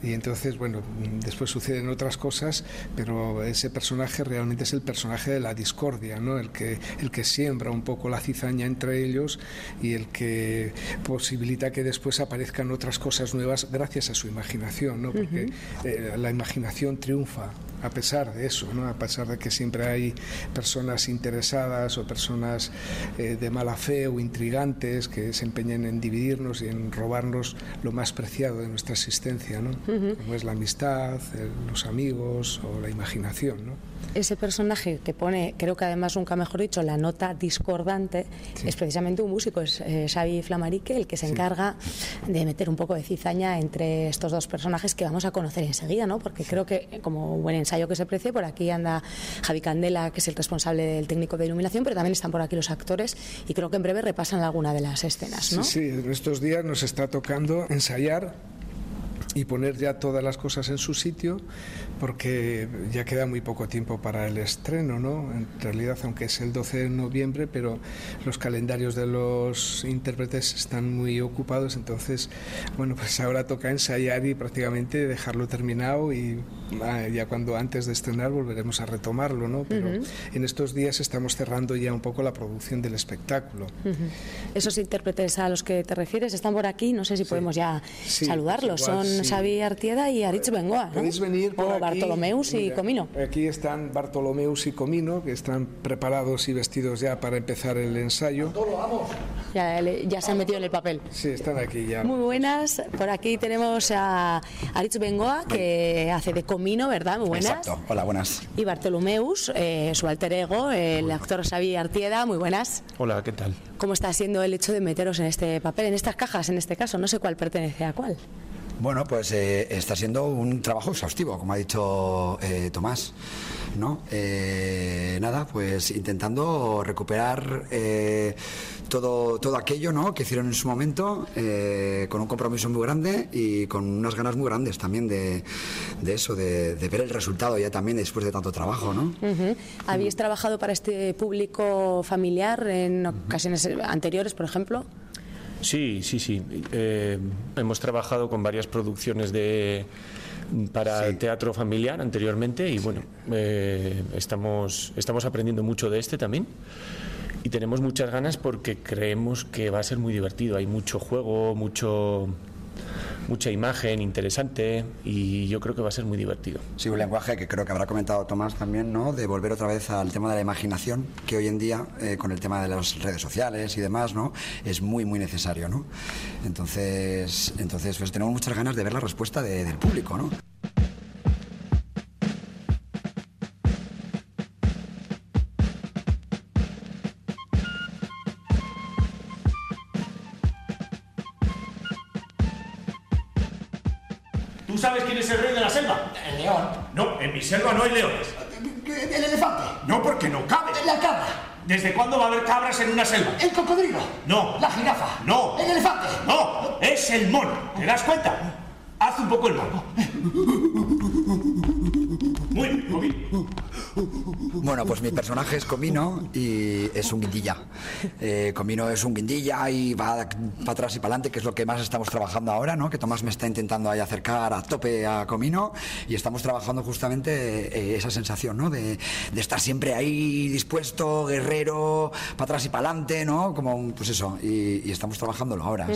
Y entonces, bueno, después suceden otras cosas, pero ese personaje realmente es el personaje de la discordia, ¿no? El que, el que siembra un poco la cizaña entre ellos y el que posibilita que después aparezcan otras cosas nuevas gracias a su imaginación, ¿no? Porque eh, la imaginación triunfa a pesar de eso, ¿no? a pesar de que siempre hay personas interesadas o personas eh, de mala fe o intrigantes que se empeñan en dividirnos y en robarnos lo más preciado de nuestra existencia, ¿no? como es la amistad, los amigos o la imaginación. ¿no? ese personaje que pone, creo que además nunca mejor dicho, la nota discordante, es precisamente un músico, es eh, Xavi Flamarique, el que se encarga de meter un poco de cizaña entre estos dos personajes que vamos a conocer enseguida, ¿no? Porque creo que, como buen ensayo que se precie, por aquí anda Javi Candela, que es el responsable del técnico de iluminación, pero también están por aquí los actores y creo que en breve repasan alguna de las escenas, ¿no? Sí, sí, en estos días nos está tocando ensayar y poner ya todas las cosas en su sitio porque ya queda muy poco tiempo para el estreno, ¿no? En realidad, aunque es el 12 de noviembre, pero los calendarios de los intérpretes están muy ocupados, entonces, bueno, pues ahora toca ensayar y prácticamente dejarlo terminado y ah, ya cuando antes de estrenar volveremos a retomarlo, ¿no? Pero en estos días estamos cerrando ya un poco la producción del espectáculo. Esos intérpretes a los que te refieres están por aquí, no sé si podemos ya saludarlos, son Xavi Artieda y Aritz Bengoa, ¿no? Podéis venir por Bartolomeus y Comino. Aquí están Bartolomeus y Comino, que están preparados y vestidos ya para empezar el ensayo. Ya, ya se han metido en el papel. Sí, están aquí ya. Muy buenas. Por aquí tenemos a Aritz Bengoa, que hace de Comino, ¿verdad? Muy buenas. Exacto. Hola, buenas. Y Bartolomeus, eh, su alter ego, el actor Xavi Artieda. Muy buenas. Hola, ¿qué tal? ¿Cómo está siendo el hecho de meteros en este papel, en estas cajas, en este caso? No sé cuál pertenece a cuál. Bueno, pues eh, está siendo un trabajo exhaustivo, como ha dicho eh, Tomás. ¿no? Eh, nada, pues intentando recuperar todo, todo aquello ¿no? que hicieron en su momento, con un compromiso muy grande y con unas ganas muy grandes también de, eso, de, ver el resultado ya también después de tanto trabajo. ¿no? ¿Habéis trabajado para este público familiar en ocasiones anteriores, por ejemplo? Sí, sí, sí. Eh, hemos trabajado con varias producciones de para teatro familiar anteriormente y bueno, eh, estamos, estamos aprendiendo mucho de este también y tenemos muchas ganas porque creemos que va a ser muy divertido. Hay mucho juego, mucho mucha imagen interesante y yo creo que va a ser muy divertido. Sí, un lenguaje que creo que habrá comentado Tomás también, ¿no? De volver otra vez al tema de la imaginación, que hoy en día, eh, con el tema de las redes sociales y demás, ¿no? Es muy, muy necesario, ¿no? Entonces, entonces pues tenemos muchas ganas de ver la respuesta del público, ¿no? Selva no hay leones. El elefante. No, porque no cabe. La cabra. ¿Desde cuándo va a haber cabras en una selva? El cocodrilo. No. La jirafa. No. El elefante. No, es el mono. ¿Te das cuenta? Haz un poco el mono. Muy bien, Bueno, pues mi personaje es Comino y es un guindilla. Eh, Comino es un guindilla y va para atrás y para adelante, que es lo que más estamos trabajando ahora, ¿no? Que Tomás me está intentando ahí acercar a tope a Comino y estamos trabajando justamente eh, esa sensación, ¿no? De, estar siempre ahí dispuesto, guerrero, para atrás y para adelante, ¿no? Como, pues eso, y, estamos trabajándolo ahora.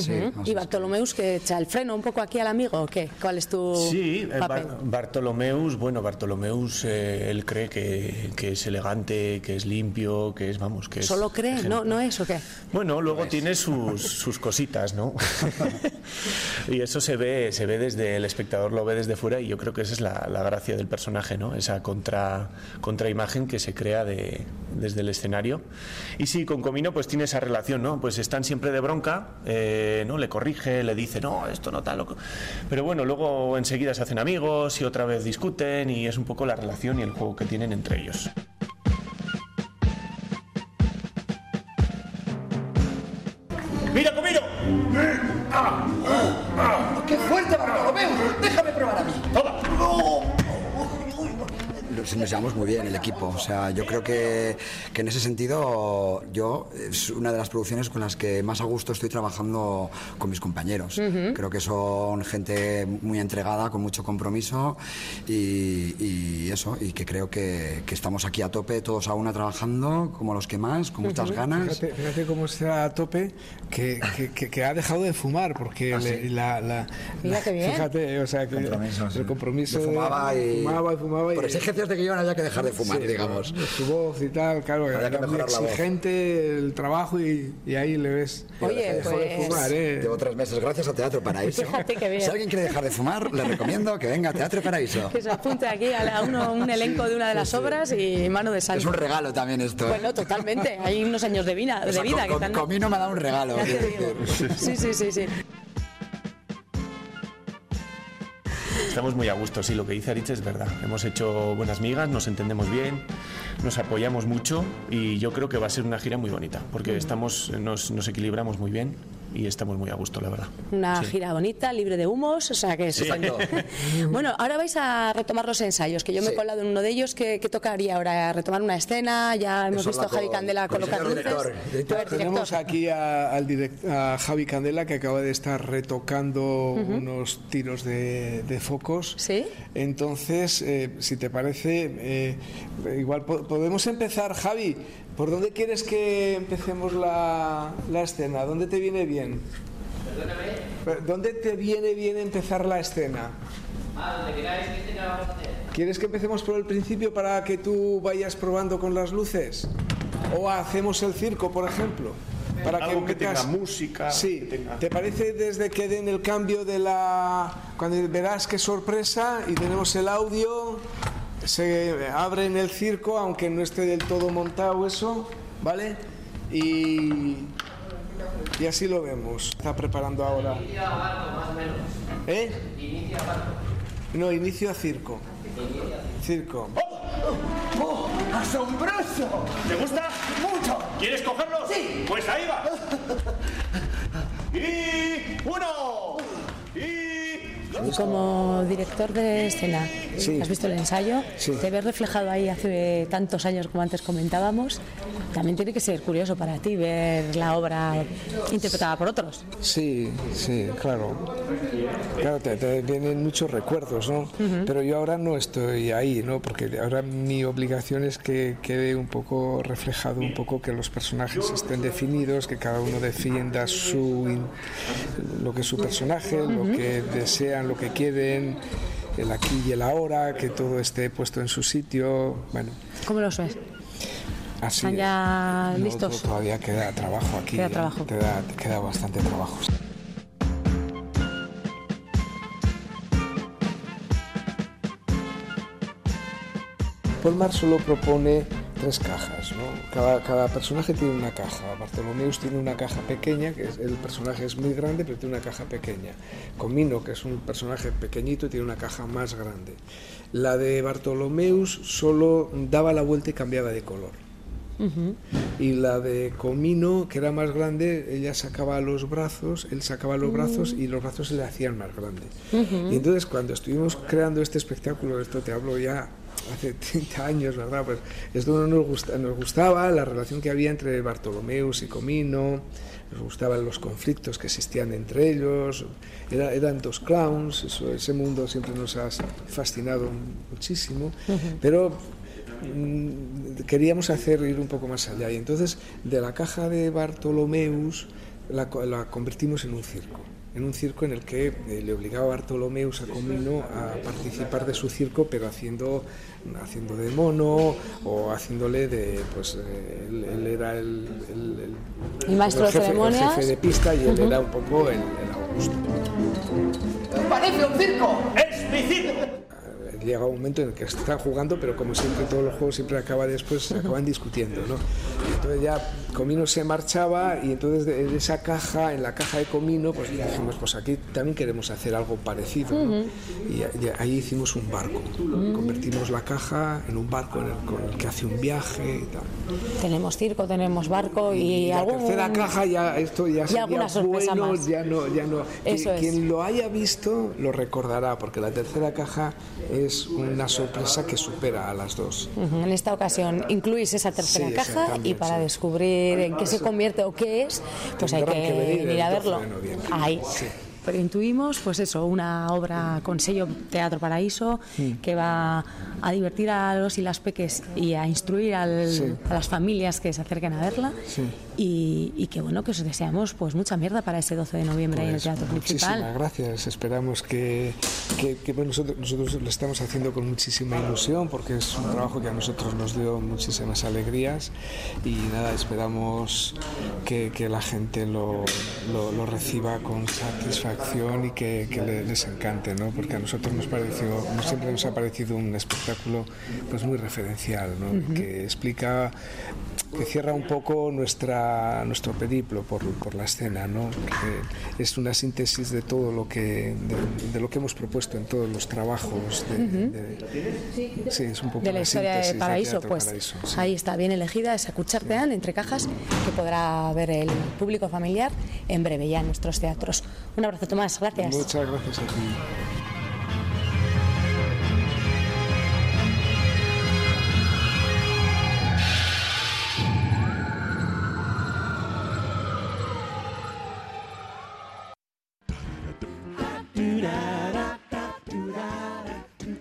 y Bartolomeus, que echa el freno un poco aquí al amigo, ¿o qué? ¿Cuál es tu sí, eh? Bartolomeus, bueno, Bartolomeus, él cree que, que es elegante, que es limpio, que es, vamos, que es... ¿Solo cree? ¿No, ¿No es o qué? Bueno, luego tiene sus, sus cositas, ¿no? y eso se ve, se ve desde, el espectador lo ve desde fuera y yo creo que esa es la, la gracia del personaje, ¿no? Esa contra, contraimagen que se crea de, desde el escenario. Y sí, con Comino pues tiene esa relación, ¿no? Pues están siempre de bronca, eh, ¿no? Le corrige, le dice, no, esto no tal. loco". Pero bueno, luego enseguida se hacen amigos y otra vez discuten y es un poco la relación y el juego que tienen entre ellos. ¡Mira, Comino! ¡Qué fuerte, Bartolomeu! ¡Déjame probar a mí! ¡Toma! Nos, nos llevamos muy bien el equipo. O sea, yo creo que, que en ese sentido yo es una de las producciones con las que más a gusto estoy trabajando con mis compañeros. Ujú. Creo que son gente muy entregada, con mucho compromiso y, y eso, y que creo que, que estamos aquí a tope, todos a una trabajando, como los que más, con muchas ganas. Fíjate, fíjate cómo está a tope que, que- que- que ha dejado de fumar, porque le- la, la- Mira la- qué bien. Fíjate, o sea, que Compromiso, sí. el compromiso Yo de- fumaba y- fumaba y fumaba y- Por exigencias de guion había que dejar de fumar, Sí, digamos. Su voz y tal, claro, Había que muy mejorar la voz. exigente el trabajo y, y ahí le ves. Oye, dejó de pues- fumar, ¿eh? Llevo tres meses gracias a Teatro Paraíso. Fíjate bien. Si alguien quiere dejar de fumar, le recomiendo que venga a Teatro Paraíso. Que se apunte aquí a, a uno, un elenco de una de las obras y mano de santo. Es un regalo también esto. ¿eh? Bueno, totalmente. Hay unos años de vida, O de sea, vida con- que están... Comino me ha dado un regalo. Sí, sí, sí, sí. Estamos muy a gusto, sí, lo que dice Aritz es verdad. Hemos hecho buenas migas, nos entendemos bien, nos apoyamos mucho y yo creo que va a ser una gira muy bonita, porque estamos, nos, nos equilibramos muy bien y estamos muy a gusto, la verdad. Una Sí. gira bonita, libre de humos, o sea que es Sí. estupendo. bueno, ahora vais a retomar los ensayos, que yo me he colado en uno de ellos. ¿Qué, qué tocaría ahora? ¿Retomar una escena? Ya hemos Eso visto a Javi Candela colocar luces. director. A ver, director. Tenemos aquí a, al direct- a Javi Candela que acaba de estar retocando unos tiros de, de focos. Sí. Entonces, eh, si te parece, eh, igual po- podemos empezar, Javi. ¿Por dónde quieres que empecemos la, la escena? ¿Dónde te viene bien? Perdóname. ¿Dónde te viene bien empezar la escena? ¿Quieres que empecemos por el principio para que tú vayas probando con las luces? ¿O hacemos el circo, por ejemplo? Para Algo que metas- tenga música, Sí. que tenga- ¿Te parece desde que den el cambio de la... Cuando verás qué sorpresa y tenemos el audio, se abre en el circo, aunque no esté del todo montado eso, ¿vale? Y... Y así lo vemos. Está preparando ahora. ¿Eh? No, inicio a circo. Circo. ¡Oh! ¡Asombroso! ¿Te gusta? ¡Mucho! ¿Quieres cogerlo? Sí. Pues ahí va. Y uno. Y Como director de escena, Sí. ¿has visto el ensayo? Sí. Te ves reflejado ahí hace tantos años como antes comentábamos. También tiene que ser curioso para ti ver la obra interpretada por otros. Sí, sí, claro. Claro, te, te vienen muchos recuerdos, ¿no? Pero yo ahora no estoy ahí, ¿no? Porque ahora mi obligación es que quede un poco reflejado, un poco que los personajes estén definidos, que cada uno defienda su lo que es su personaje, lo que desean, lo que quieren, el aquí y el ahora, que todo esté puesto en su sitio. Bueno, ¿Cómo los ves? Así. ¿Están es. ya listos? to- Todavía queda trabajo aquí. Queda ¿eh? trabajo. Queda bastante trabajo. Polmar solo propone tres cajas, ¿no? Cada, cada personaje tiene una caja. Bartolomeus tiene una caja pequeña, que es- el personaje es muy grande, pero tiene una caja pequeña. Comino, que es un personaje pequeñito, tiene una caja más grande. La de Bartolomeus solo daba la vuelta y cambiaba de color. Y la de Comino, que era más grande, ella sacaba los brazos, él sacaba los brazos y los brazos se le hacían más grandes. Ujú. Y entonces cuando estuvimos creando este espectáculo, esto te hablo ya hace 30 años, ¿verdad? Pues esto nos, gusta, nos gustaba la relación que había entre Bartolomeus y Comino, nos gustaban los conflictos que existían entre ellos, era- eran dos clowns, eso, ese mundo siempre nos ha fascinado muchísimo, pero mm, queríamos hacer ir un poco más allá y entonces de la caja de Bartolomeus la, co- la convertimos en un circo en un circo en el que eh, le obligaba a Bartolomeus a Comino a participar de su circo pero haciendo haciendo de mono o haciéndole de pues él, él era el, el- el- El maestro de jefe, el ceremonias. jefe de pista y él Ujú. era un poco el, el Augusto ¡Parece un circo! ¡Es mi circo! Llega un momento en el que están jugando, pero como siempre todos los juegos siempre acaba después, se acaban discutiendo, ¿no? Y entonces ya Comino se marchaba y entonces de, de esa caja, en la caja de Comino, pues dijimos, pues aquí también queremos hacer algo parecido, ¿no? Y, y ahí hicimos un barco, convertimos la caja en un barco en el, con el que hace un viaje y tal. Tenemos circo, tenemos barco y, la algún... tercera caja ya esto ya sería alguna sorpresa bueno, más. ya no, ya no. Eso Qui- es. Quien lo haya visto lo recordará, porque la tercera caja es una sorpresa que supera a las dos. Ujú, En esta ocasión incluís esa tercera Sí, caja y exactamente, para descubrir en qué se convierte o qué es, pues hay que, que venir a 12 verlo. Ahí. Sí. Pero intuimos, pues eso, una obra con sello Teatro Paraíso Mm. que va a divertir a los y las peques y a instruir al- Sí. a las familias que se acerquen a verla Sí. Y, y que bueno, que os deseamos pues mucha mierda para ese 12 de noviembre ahí en el Pues Teatro muchísimas Principal. gracias. Esperamos que, que- que, bueno, nosotros, nosotros lo estamos haciendo con muchísima ilusión porque es un trabajo que a nosotros nos dio muchísimas alegrías y nada, esperamos que, que la gente lo, lo- lo reciba con satisfacción y que, le- les encante, ¿no? porque a nosotros nos pareció, siempre nos ha parecido un espectáculo pues muy referencial, ¿no? Ujú. que explica que cierra un poco nuestra, nuestro periplo por, por la escena, ¿no? Que es una síntesis de todo lo que de, de lo que hemos propuesto en todos los trabajos. De, Ujú. de- sí, es un poco de la historia síntesis de Paraíso, pues Paraíso, sí. ahí está bien elegida esa Cuchartean entre cajas que podrá ver el público familiar en breve ya en nuestros teatros. Un abrazo Tomás, gracias. Muchas gracias a ti.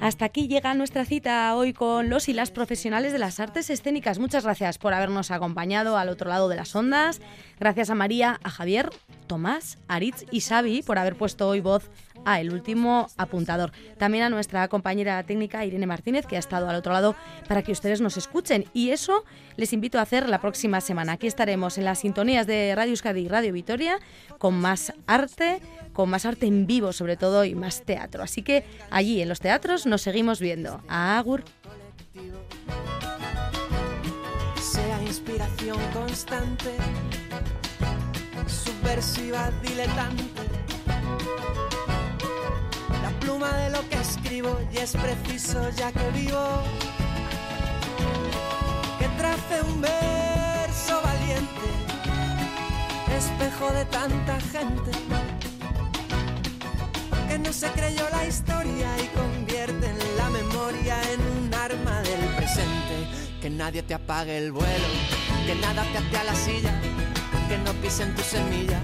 Hasta aquí llega nuestra cita hoy con los y las profesionales de las artes escénicas. Muchas gracias por habernos acompañado al otro lado de las ondas. Gracias a María, a Javier, Tomás, Aritz y Xavi por haber puesto hoy voz a El Último Apuntador. También a nuestra compañera técnica Irene Martínez, que ha estado al otro lado para que ustedes nos escuchen. Y eso les invito a hacer la próxima semana. Aquí estaremos en las sintonías de Radio Euskadi y Radio Vitoria con más arte, con más arte en vivo sobre todo y más teatro. Así que allí en los teatros nos seguimos viendo. Agur. sea inspiración constante, subversiva, diletante. De lo que escribo y es preciso ya que vivo. Que trace un verso valiente, espejo de tanta gente. Que no se creyó la historia y convierte la memoria en un arma del presente. Que nadie te apague el vuelo, que nada te ate a la silla, que no pisen tu semilla,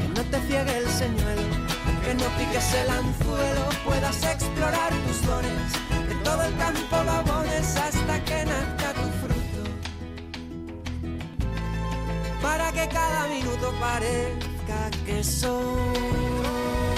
que no te ciegue el señuelo, que no piques el anzuelo, puedas explorar tus dones, que todo el campo lo abones hasta que nazca tu fruto. Para que cada minuto parezca que son